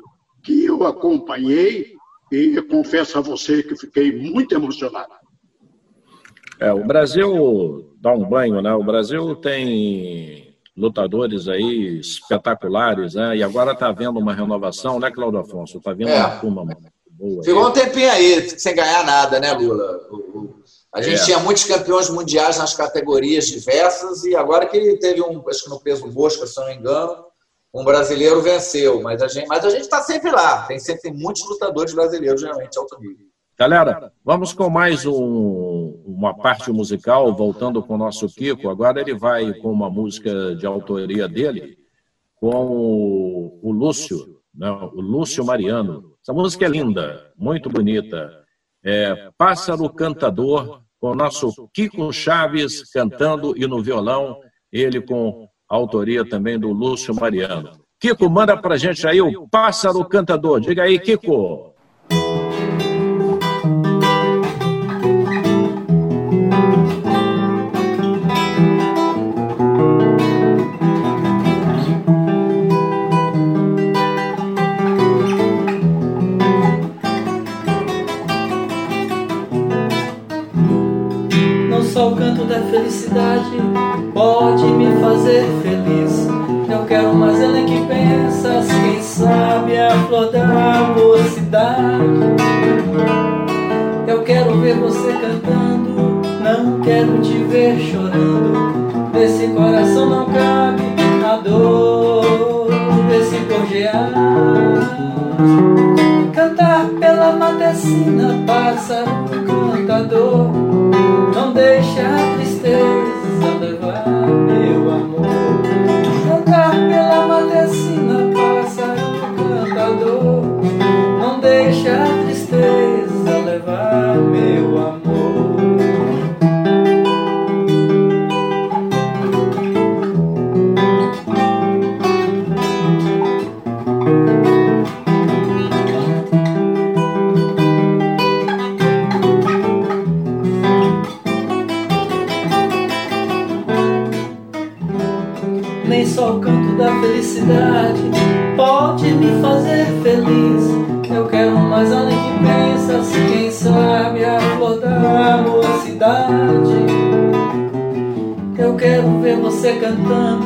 Speaker 2: que eu acompanhei e confesso a você que fiquei muito emocionado.
Speaker 1: É, o Brasil dá um banho, né? O Brasil tem lutadores aí espetaculares, né? E agora está havendo uma renovação, né, Claudio Afonso? Está vindo é. uma turma
Speaker 3: boa. Ficou um tempinho aí, sem ganhar nada, né, Lula? A gente é. tinha muitos campeões mundiais nas categorias diversas e agora que ele teve um, acho que no peso mosca, se não me engano, um brasileiro venceu, mas a gente mas a gente está sempre lá. Tem sempre tem muitos lutadores brasileiros realmente alto nível.
Speaker 1: Galera, vamos com mais um, uma parte musical, voltando com o nosso Kiko. Agora ele vai com uma música de autoria dele, com o, Lúcio, né? o Lúcio Mariano. Essa música é linda, muito bonita. É Pássaro Cantador, com o nosso Kiko Chaves cantando e no violão, ele com autoria também do Lúcio Mariano. Kiko, manda pra gente aí o Pássaro Cantador. Diga aí, Kiko.
Speaker 5: Felicidade pode me fazer feliz. Eu quero mais além que pensas, quem sabe a flor da mocidade. Eu quero ver você cantando, não quero te ver chorando. Nesse coração não cabe a dor desse gorjear. Cantar pela matecina, pássaro cantador, não deixa a tristeza levar meu amor. Cantar pela matecina, pássaro cantador. Não deixa ver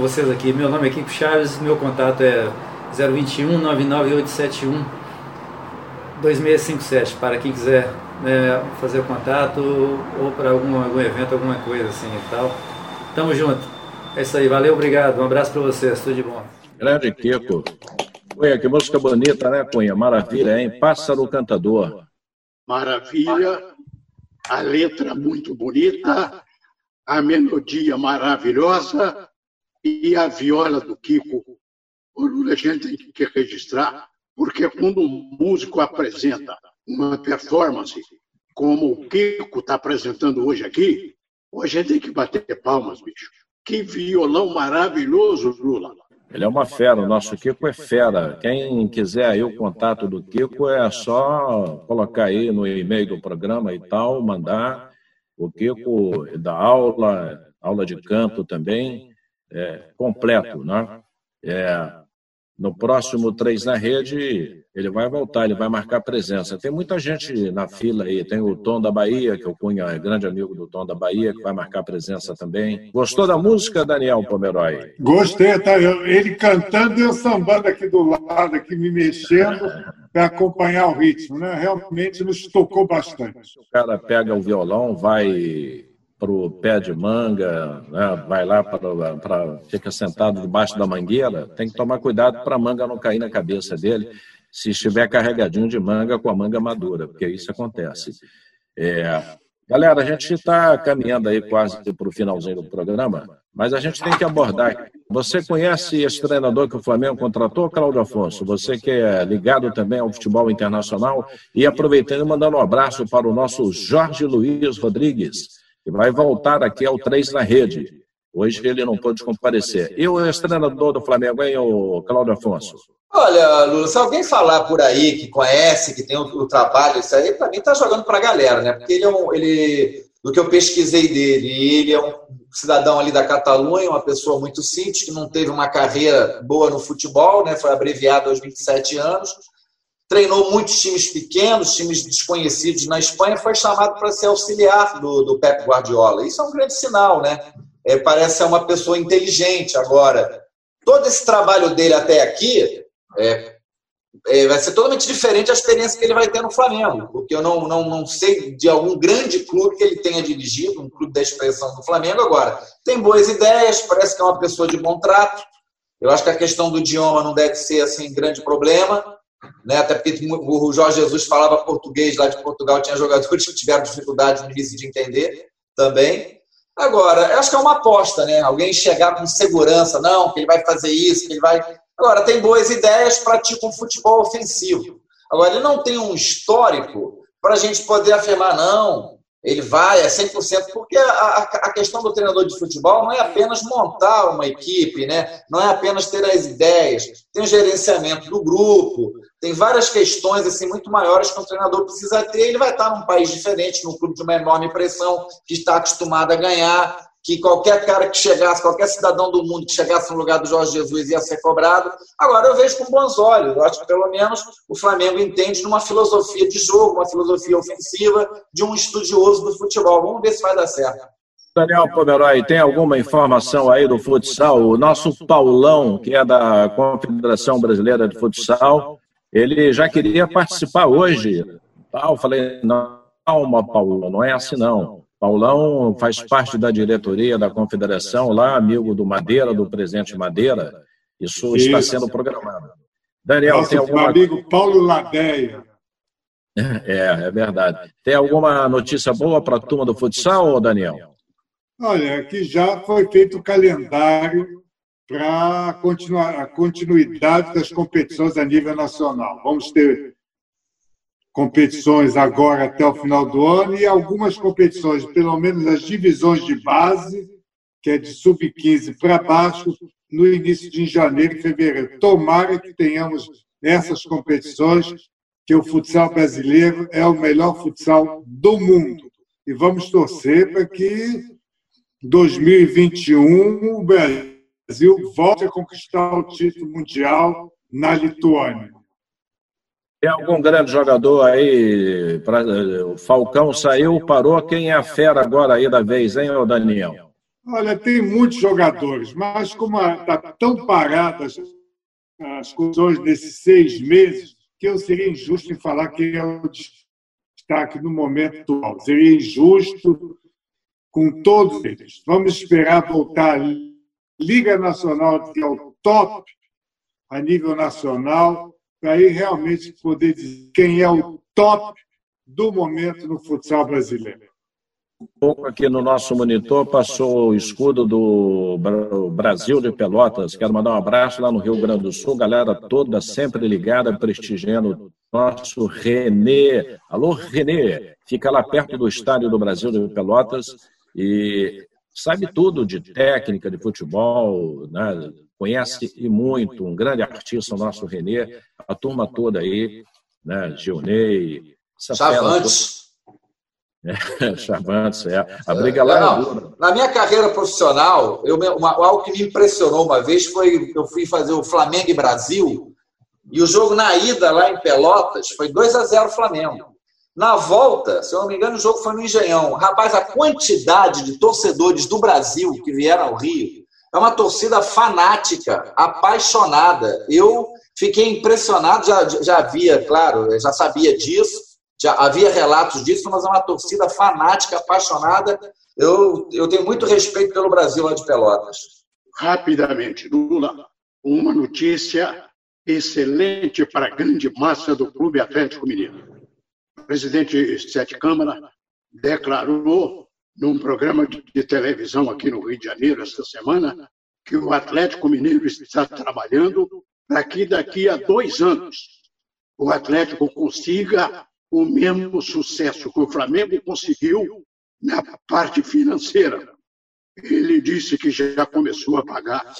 Speaker 12: com vocês aqui. Meu nome é Kiko Chaves, meu contato é 021 99871 2657 para quem quiser né, fazer contato ou para algum, algum evento, alguma coisa assim e tal. Tamo junto. É isso aí, valeu, obrigado. Um abraço para vocês, tudo de bom.
Speaker 1: Grande Kiko. Cunha, que música bonita, né, Cunha? Maravilha, hein? Pássaro Cantador.
Speaker 2: Maravilha, a letra muito bonita, a melodia maravilhosa e a viola do Kiko. O Lula a gente tem que registrar, porque quando um músico apresenta uma performance como o Kiko está apresentando hoje aqui, a gente tem que bater palmas, bicho. Que violão maravilhoso, Lula.
Speaker 1: Ele é uma fera, o nosso Kiko é fera. Quem quiser aí o contato do Kiko é só colocar aí no e-mail do programa e tal, mandar. O Kiko dá aula, aula de canto também, é, completo, né? É, no próximo Três na Rede, ele vai voltar, ele vai marcar presença. Tem muita gente na fila aí. Tem o Tom da Bahia, que o Cunha é grande amigo do Tom da Bahia, que vai marcar presença também. Gostou da música, Daniel Pomeroy?
Speaker 4: Gostei, tá? ele cantando e eu sambando aqui do lado, aqui me mexendo para acompanhar o ritmo, né? Realmente nos tocou bastante.
Speaker 1: O cara pega o violão, vai para o pé de manga, né? vai lá para. fica sentado debaixo da mangueira, tem que tomar cuidado para a manga não cair na cabeça dele, se estiver carregadinho de manga com a manga madura, porque isso acontece. É, galera, a gente está caminhando aí quase para o finalzinho do programa, mas a gente tem que abordar. Você conhece esse treinador que o Flamengo contratou, Cláudio Afonso? Você que é ligado também ao futebol internacional e aproveitando mandando um abraço para o nosso Jorge Luiz Rodrigues que vai voltar aqui ao Três na Rede. Hoje ele não pôde comparecer. E o ex-treinador do Flamengo, hein, o Cláudio Afonso?
Speaker 3: Olha, Lula, se alguém falar por aí que conhece, que tem o, o trabalho, isso aí, para mim está jogando para a galera, né? Porque ele é um. Ele, do que eu pesquisei dele, ele é um cidadão ali da Catalunha, uma pessoa muito simples, que não teve uma carreira boa no futebol, né? Foi abreviado aos 27 anos treinou muitos times pequenos, times desconhecidos na Espanha, foi chamado para ser auxiliar do, do Pep Guardiola. Isso é um grande sinal, né? É, parece ser uma pessoa inteligente agora. Todo esse trabalho dele até aqui é, é, vai ser totalmente diferente da experiência que ele vai ter no Flamengo, porque eu não, não, não sei de algum grande clube que ele tenha dirigido, um clube da expressão do Flamengo agora. Tem boas ideias, parece que é uma pessoa de bom trato. Eu acho que a questão do idioma não deve ser assim grande problema né? até porque o Jorge Jesus falava português lá de Portugal, tinha jogadores que tiveram dificuldade no de entender também. Agora, eu acho que é uma aposta, né? Alguém chegar com segurança, não, que ele vai fazer isso, que ele vai. Agora, tem boas ideias, pratica um futebol ofensivo. Agora, ele não tem um histórico para a gente poder afirmar, não, ele vai, é 100%, porque a, a, questão do treinador de futebol não é apenas montar uma equipe, né? não é apenas ter as ideias, tem o gerenciamento do grupo, tem várias questões assim muito maiores que um treinador precisa ter. Ele vai estar num país diferente, num clube de uma enorme pressão, que está acostumado a ganhar, que qualquer cara que chegasse, qualquer cidadão do mundo que chegasse no lugar do Jorge Jesus ia ser cobrado. Agora eu vejo com bons olhos. Eu acho que pelo menos o Flamengo entende numa filosofia de jogo, uma filosofia ofensiva de um estudioso do futebol. Vamos ver se vai dar certo.
Speaker 1: Daniel Pomeroy, tem alguma informação aí do futsal? O nosso Paulão, que é da Confederação Brasileira de Futsal, ele já queria participar hoje. Tal, falei, não, calma, Paulo, não é assim não. Paulão faz parte da diretoria da confederação lá, amigo do Madeira, do presidente Madeira. Isso, Isso. está sendo programado.
Speaker 4: Daniel, Nossa, tem alguma... amigo Paulo Ladeia.
Speaker 1: É, é verdade. Tem alguma notícia boa para a turma do futsal, Daniel?
Speaker 4: Olha, aqui já foi feito o calendário para a continuidade das competições a nível nacional. Vamos ter competições agora até o final do ano e algumas competições, pelo menos as divisões de base, que é de sub-15 para baixo, no início de janeiro e fevereiro. Tomara que tenhamos essas competições, que o futsal brasileiro é o melhor futsal do mundo. E vamos torcer para que 2021 o Brasil Brasil volte a conquistar o título mundial na Lituânia.
Speaker 1: Tem algum grande jogador aí? Pra, o Falcão saiu, parou. Quem é a fera agora aí da vez, hein, Daniel?
Speaker 4: Olha, tem muitos jogadores, mas como está tão paradas as condições desses seis meses, que eu seria injusto em falar que é o destaque no momento atual. Seria injusto com todos eles. Vamos esperar voltar a Liga Nacional, que é o top a nível nacional, para aí realmente poder dizer quem é o top do momento no futsal brasileiro.
Speaker 1: Um pouco aqui no nosso monitor passou o escudo do Brasil de Pelotas. Quero mandar um abraço lá no Rio Grande do Sul, galera toda sempre ligada, prestigiando nosso Renê. Alô, Renê, fica lá perto do estádio do Brasil de Pelotas e sabe tudo de técnica de futebol, né? conhece e muito, um grande artista, o nosso Renê, a turma toda aí, né? Gilney, (laughs)
Speaker 3: Chavantes.
Speaker 1: É, Chavantes, é. A briga lá é
Speaker 3: não, Na minha carreira profissional, eu, uma, algo que me impressionou uma vez foi eu fui fazer o Flamengo e Brasil, e o jogo na ida lá em Pelotas foi 2 a 0 Flamengo. Na volta, se eu não me engano, o jogo foi no Engenhão. Rapaz, a quantidade de torcedores do Brasil que vieram ao Rio é uma torcida fanática, apaixonada. Eu fiquei impressionado, já, já havia, claro, já sabia disso, já havia relatos disso, mas é uma torcida fanática, apaixonada. Eu, eu tenho muito respeito pelo Brasil lá de Pelotas.
Speaker 2: Rapidamente, Lula, uma notícia excelente para a grande massa do Clube Atlético Mineiro. Presidente Sete Câmara declarou num programa de televisão aqui no Rio de Janeiro esta semana que o Atlético Mineiro está trabalhando para que daqui a dois anos o Atlético consiga o mesmo sucesso que o Flamengo conseguiu na parte financeira. Ele disse que já começou a pagar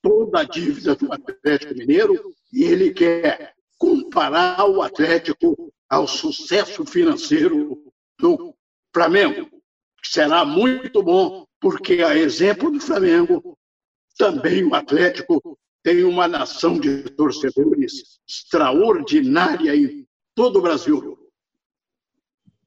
Speaker 2: toda a dívida do Atlético Mineiro e ele quer comparar o Atlético ao sucesso financeiro do Flamengo. Será muito bom, porque, a exemplo do Flamengo, também o Atlético tem uma nação de torcedores extraordinária em todo o Brasil.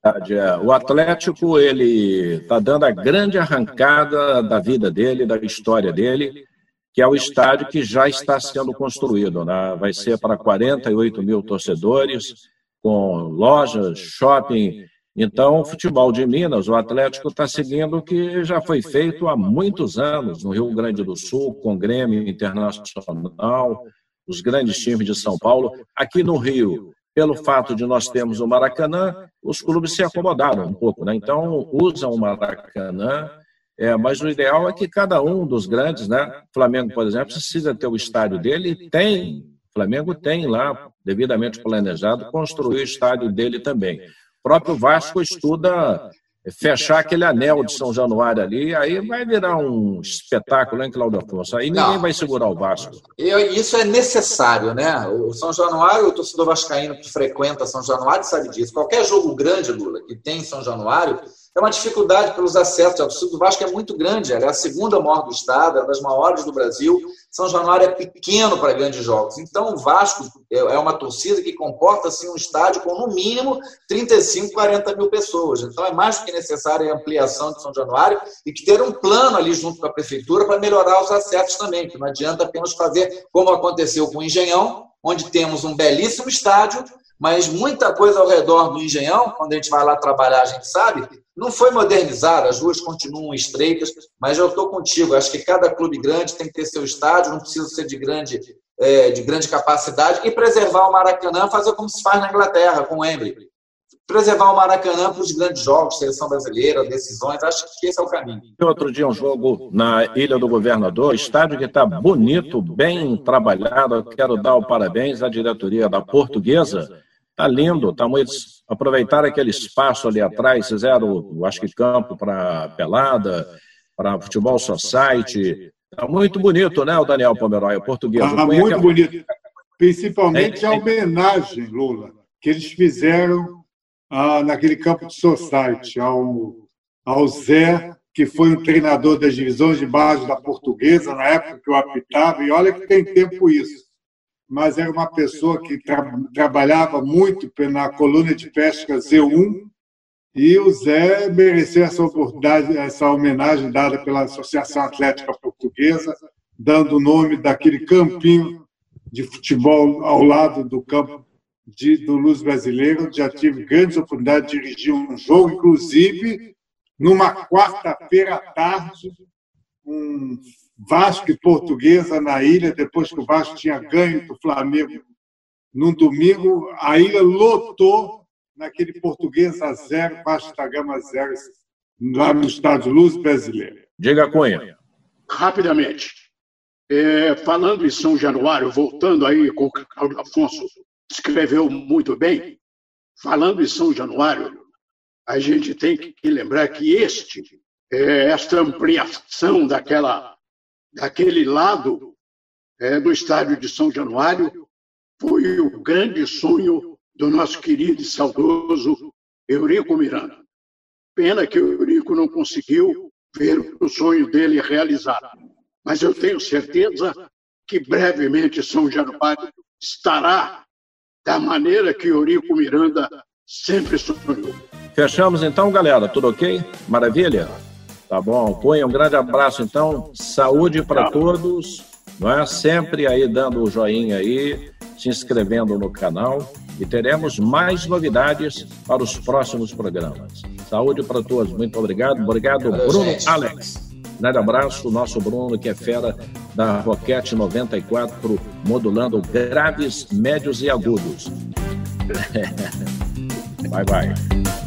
Speaker 1: É. O Atlético ele está dando a grande arrancada da vida dele, da história dele, que é o estádio que já está sendo construído. Né? Vai ser para 48 mil torcedores, com lojas, shopping. Então, o futebol de Minas, o Atlético está seguindo o que já foi feito há muitos anos no Rio Grande do Sul, com Grêmio Internacional, os grandes times de São Paulo. Aqui no Rio, pelo fato de nós termos o Maracanã, os clubes se acomodaram um pouco, né? Então, usam o Maracanã, é, mas o ideal é que cada um dos grandes, né? Flamengo, por exemplo, precisa ter o estádio dele e tem, Flamengo tem lá, devidamente planejado, construir o estádio dele também. O próprio Vasco estuda fechar aquele anel de São Januário ali, aí vai virar um espetáculo, hein, Cláudio Afonso? Aí ninguém Não. vai segurar o Vasco.
Speaker 3: isso é necessário, né? O São Januário, o torcedor vascaíno que frequenta São Januário sabe disso. Qualquer jogo grande, Lula, que tem em São Januário, é uma dificuldade pelos acessos. A torcida do Vasco é muito grande, ela é a segunda maior do estado, é uma das maiores do Brasil. São Januário é pequeno para grandes jogos. Então, o Vasco é uma torcida que comporta assim, um estádio com, no mínimo, 35, 40 mil pessoas. Então, é mais do que necessária a ampliação de São Januário e que ter um plano ali junto com a prefeitura para melhorar os acessos também, que não adianta apenas fazer como aconteceu com o Engenhão, onde temos um belíssimo estádio, mas muita coisa ao redor do Engenhão, quando a gente vai lá trabalhar, a gente sabe, não foi modernizado, as ruas continuam estreitas, mas eu estou contigo. Acho que cada clube grande tem que ter seu estádio, não precisa ser de grande, é, de grande capacidade, e preservar o Maracanã, fazer como se faz na Inglaterra, com o Wembley. Preservar o Maracanã para os grandes jogos, seleção brasileira, decisões, acho que esse é o caminho.
Speaker 1: Outro dia, um jogo na Ilha do Governador, estádio que está bonito, bem trabalhado. Quero dar o parabéns à diretoria da Portuguesa Está lindo, está muito. Aproveitar aquele espaço ali atrás, fizeram, acho que campo para pelada, para futebol society. Está muito bonito, né, o Daniel Pomeroy, o português.
Speaker 4: Está muito bonito. Principalmente a homenagem, Lula, que eles fizeram ah, naquele campo de society, ao, ao Zé, que foi um treinador das divisões de base da portuguesa, na época que eu apitava, e olha que tem tempo isso mas era uma pessoa que tra trabalhava muito na coluna de pesca Z1 E o Zé mereceu essa oportunidade, essa homenagem dada pela Associação Atlética Portuguesa, dando o nome daquele campinho de futebol ao lado do campo de, do Luz Brasileiro. Já tive grandes oportunidades de dirigir um jogo, inclusive numa quarta-feira à tarde, um Vasco e Portuguesa na ilha, depois que o Vasco tinha ganho do Flamengo num domingo, a ilha lotou naquele português a zero, Vasco da Gama zero, lá no estádio Luz Brasileiro.
Speaker 1: Diga, Cunha.
Speaker 2: Rapidamente. É, falando em São Januário, voltando aí com o Cláudio Afonso, escreveu muito bem. Falando em São Januário, a gente tem que lembrar que este, é, esta ampliação daquela, daquele lado é, do estádio de São Januário foi o grande sonho do nosso querido e saudoso Eurico Miranda. Pena que o Eurico não conseguiu ver o sonho dele realizado. Mas eu tenho certeza que brevemente São Januário estará da maneira que Eurico Miranda sempre sonhou.
Speaker 1: Fechamos então, galera. Tudo ok? Maravilha? Tá bom. Põe um grande abraço então. Saúde para todos. Não é? Sempre aí dando o joinha aí, se inscrevendo no canal e teremos mais novidades para os próximos programas. Saúde para todos, muito obrigado. Obrigado, Bruno. Alex. Grande abraço, o nosso Bruno, que é fera da Roquete 94, modulando graves, médios e agudos. (laughs) bye, bye.